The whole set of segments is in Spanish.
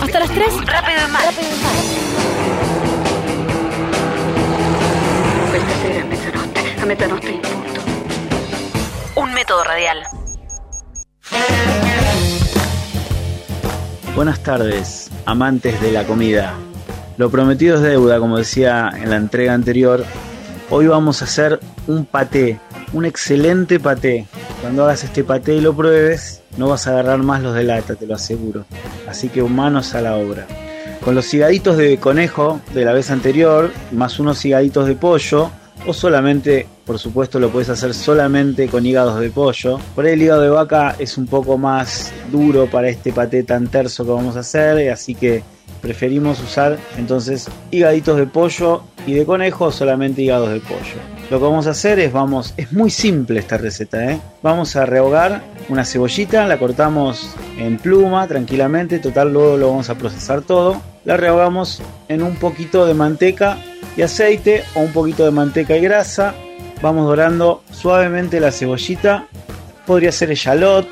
Hasta las 3. Rápido y mal. Questa sera a mezzanotte, a mezzanotte in punto. Un método radial. Buenas tardes, amantes de la comida. Lo prometido es deuda, como decía en la entrega anterior. Hoy vamos a hacer un paté, un excelente paté. Cuando hagas este paté y lo pruebes, no vas a agarrar más los de lata, te lo aseguro. Así que manos a la obra. Con los higaditos de conejo de la vez anterior, más unos higaditos de pollo, o solamente, por supuesto, lo puedes hacer solamente con hígados de pollo. Por ahí el hígado de vaca es un poco más duro para este paté tan terso que vamos a hacer, así que preferimos usar entonces higaditos de pollo y de conejo o solamente hígados de pollo. Lo que vamos a hacer es, vamos, es muy simple esta receta, ¿eh? Vamos a rehogar una cebollita, la cortamos en pluma tranquilamente, total luego lo vamos a procesar todo. La rehogamos en un poquito de manteca y aceite o un poquito de manteca y grasa. Vamos dorando suavemente la cebollita. Podría ser echalot.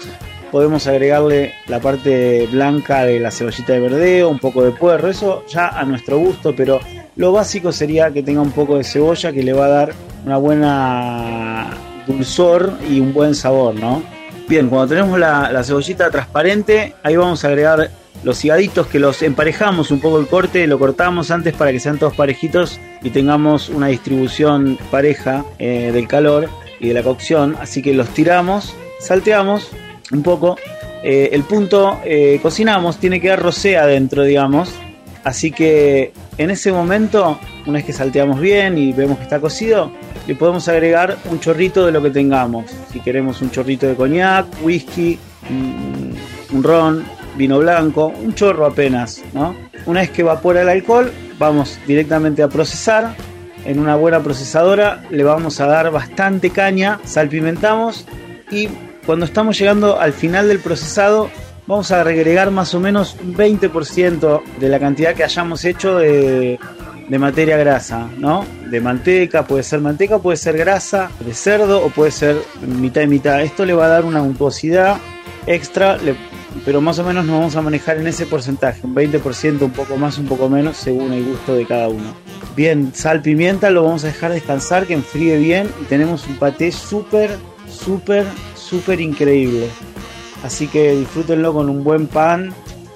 Podemos agregarle la parte blanca de la cebollita de verdeo, un poco de puerro, eso ya a nuestro gusto, pero lo básico sería que tenga un poco de cebolla que le va a dar una buena dulzor y un buen sabor, ¿no? Bien, cuando tenemos la, cebollita transparente, ahí vamos a agregar los higaditos que los emparejamos un poco el corte, lo cortamos antes para que sean todos parejitos y tengamos una distribución pareja eh, del calor y de la cocción. Así que los tiramos, salteamos un poco. Eh, el punto eh, cocinamos, tiene que dar rocea adentro, digamos. Así que en ese momento, una vez que salteamos bien y vemos que está cocido, le podemos agregar un chorrito de lo que tengamos. Si queremos un chorrito de coñac, whisky, mm, un ron, vino blanco, un chorro apenas, ¿no? Una vez que evapora el alcohol, vamos directamente a procesar. En una buena procesadora le vamos a dar bastante caña, salpimentamos y cuando estamos llegando al final del procesado vamos a agregar más o menos un 20% de la cantidad que hayamos hecho de, de materia grasa, ¿no? De manteca, puede ser manteca, puede ser grasa de cerdo o puede ser mitad y mitad. Esto le va a dar una untuosidad extra, pero más o menos nos vamos a manejar en ese porcentaje, un 20%, un poco más, un poco menos, según el gusto de cada uno. Bien, sal, pimienta, lo vamos a dejar descansar, que enfríe bien y tenemos un paté súper, súper, súper increíble. Así que disfrútenlo con un buen pan,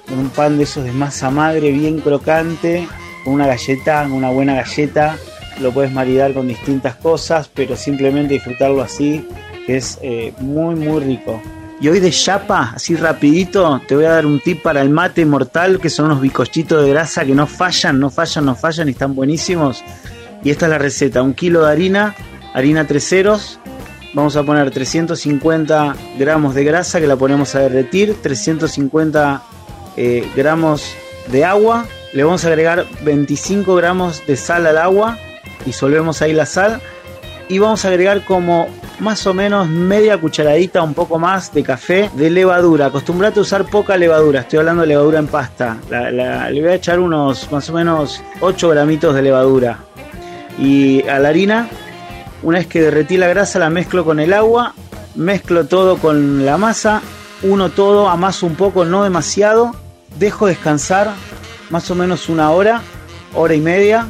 con un pan de esos de masa madre, bien crocante, con una galleta, una buena galleta. Lo puedes maridar con distintas cosas, pero simplemente disfrutarlo así, es eh, muy, muy rico. Y hoy de chapa, así rapidito, te voy a dar un tip para el mate mortal, que son unos bicochitos de grasa que no fallan, no fallan, no fallan y están buenísimos. Y esta es la receta, un kilo de harina, harina tres ceros, vamos a poner 350 gramos de grasa que la ponemos a derretir, 350 eh, gramos de agua, le vamos a agregar 25 gramos de sal al agua, disolvemos ahí la sal y vamos a agregar como más o menos media cucharadita, un poco más de café de levadura. Acostumbrate a usar poca levadura, estoy hablando de levadura en pasta. le voy a echar unos más o menos 8 gramitos de levadura. Y a la harina, una vez que derretí la grasa, la mezclo con el agua, mezclo todo con la masa, uno todo, amaso un poco, no demasiado, dejo descansar más o menos una hora, hora y media,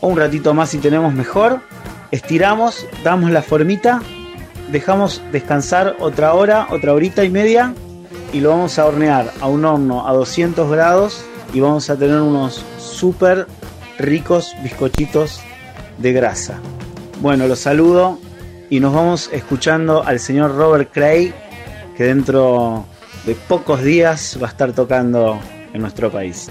o un ratito más si tenemos mejor estiramos, damos la formita, dejamos descansar otra hora, otra horita y media y lo vamos a hornear a un horno a 200 grados y vamos a tener unos súper ricos bizcochitos de grasa. Bueno, los saludo y nos vamos escuchando al señor Robert Cray que dentro de pocos días va a estar tocando en nuestro país.